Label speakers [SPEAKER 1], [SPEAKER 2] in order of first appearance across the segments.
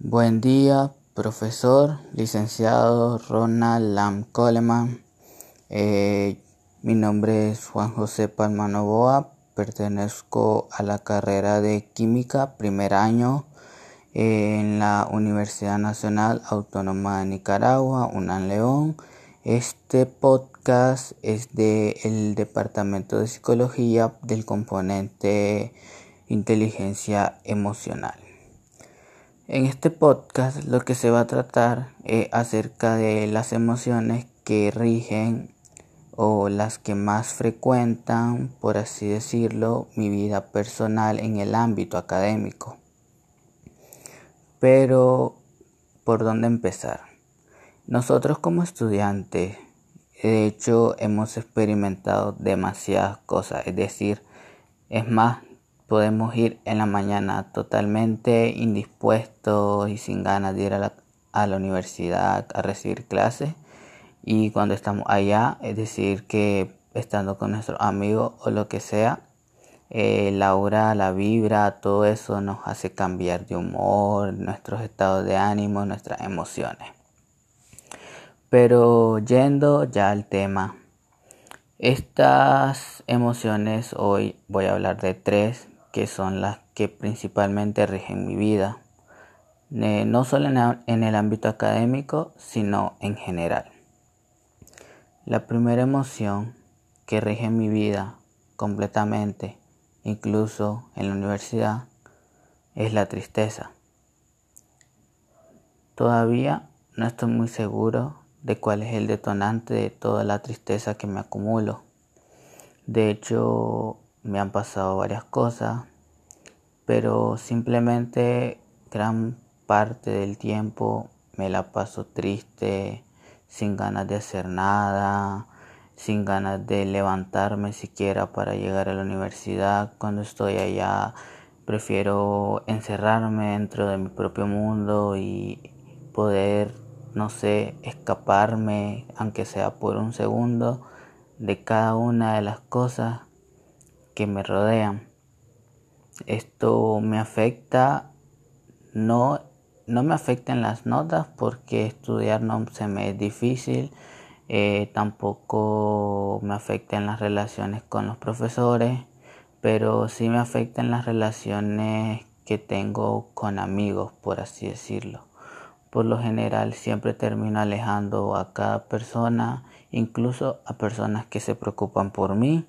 [SPEAKER 1] Buen día, profesor, licenciado Ronald Lam Coleman. Eh, mi nombre es Juan José Palma Novoa, pertenezco a la carrera de Química, primer año en la Universidad Nacional Autónoma de Nicaragua, UNAM León. Este podcast es del Departamento de Psicología del componente Inteligencia Emocional. En este podcast lo que se va a tratar es acerca de las emociones que rigen o las que más frecuentan, por así decirlo, mi vida personal en el ámbito académico. Pero, ¿por dónde empezar? Nosotros como estudiantes, de hecho, hemos experimentado demasiadas cosas, es decir, es más, podemos ir en la mañana totalmente indispuestos y sin ganas de ir a la, universidad a recibir clases y cuando estamos allá, es decir, que estando con nuestros amigos o lo que sea, eh, la aura, la vibra, todo eso nos hace cambiar de humor, nuestros estados de ánimo, nuestras emociones. Pero yendo ya al tema, estas emociones hoy voy a hablar de tres que son las que principalmente rigen mi vida, no solo en el ámbito académico, sino en general. La primera emoción que rige mi vida completamente, incluso en la universidad, es la tristeza. Todavía no estoy muy seguro de cuál es el detonante de toda la tristeza que me acumulo. De hecho, me han pasado varias cosas, pero simplemente gran parte del tiempo me la paso triste, sin ganas de hacer nada, sin ganas de levantarme siquiera para llegar a la universidad. Cuando estoy allá prefiero encerrarme dentro de mi propio mundo y poder, no sé, escaparme, aunque sea por un segundo, de cada una de las cosas que me rodean. Esto me afecta, no, no me afecta en las notas porque estudiar no se me es difícil, eh, tampoco me afecta en las relaciones con los profesores, pero sí me afecta en las relaciones que tengo con amigos, por así decirlo. Por lo general siempre termino alejando a cada persona, incluso a personas que se preocupan por mí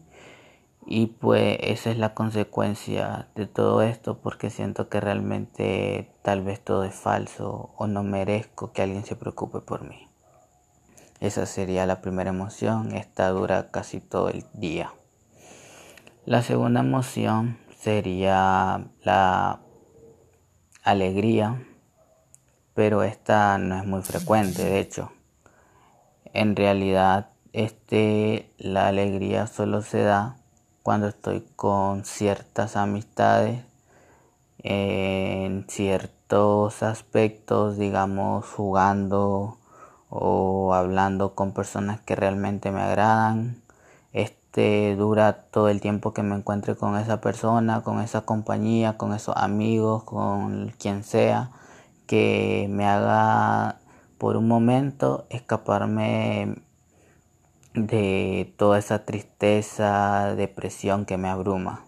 [SPEAKER 1] y pues esa es la consecuencia de todo esto porque siento que realmente tal vez todo es falso o no merezco que alguien se preocupe por mí. Esa sería la primera emoción, esta dura casi todo el día. La segunda emoción sería la alegría, pero esta no es muy frecuente, de hecho. En realidad, este la alegría solo se da cuando estoy con ciertas amistades en ciertos aspectos, digamos, jugando o hablando con personas que realmente me agradan. Este dura todo el tiempo que me encuentre con esa persona, con esa compañía, con esos amigos, con quien sea, que me haga por un momento escaparme de toda esa tristeza, depresión que me abruma.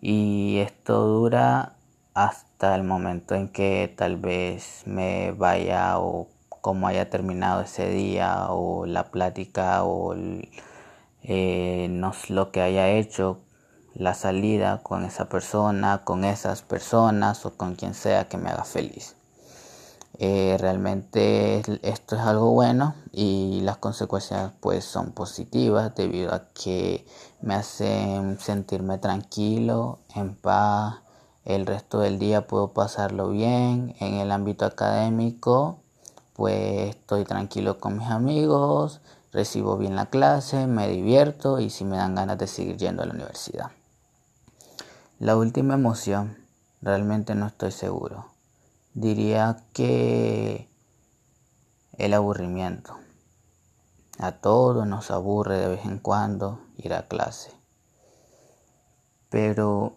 [SPEAKER 1] Y esto dura hasta el momento en que tal vez me vaya o como haya terminado ese día o la plática o eh, no lo que haya hecho la salida con esa persona, con esas personas o con quien sea que me haga feliz. Eh, realmente esto es algo bueno y las consecuencias pues son positivas debido a que me hacen sentirme tranquilo, en paz, el resto del día puedo pasarlo bien. En el ámbito académico pues estoy tranquilo con mis amigos, recibo bien la clase, me divierto y si me dan ganas de seguir yendo a la universidad. La última emoción, realmente no estoy seguro diría que el aburrimiento. A todos nos aburre de vez en cuando ir a clase. Pero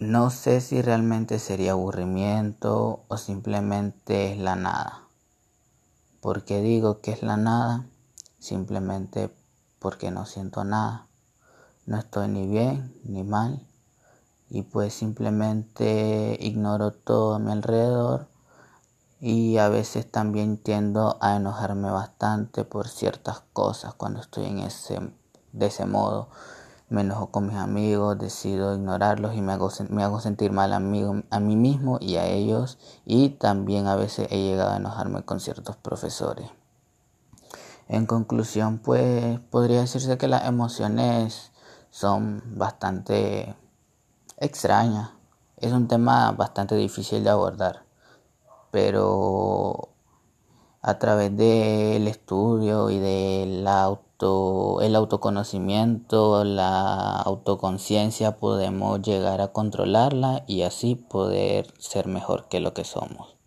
[SPEAKER 1] No sé si realmente sería aburrimiento o simplemente es la nada. ¿Por qué digo que es la nada? Simplemente porque no siento nada. No estoy ni bien ni mal. Y pues simplemente ignoro todo a mi alrededor. Y a veces también tiendo a enojarme bastante por ciertas cosas cuando estoy en ese, de ese modo me enojo con mis amigos, decido ignorarlos y me hago, me hago sentir mal a mí, a mí mismo y a ellos y también a veces he llegado a enojarme con ciertos profesores. En conclusión, pues podría decirse que las emociones son bastante extrañas. Es un tema bastante difícil de abordar, pero a través del estudio y de la el autoconocimiento, la autoconciencia, podemos llegar a controlarla y así poder ser mejor que lo que somos.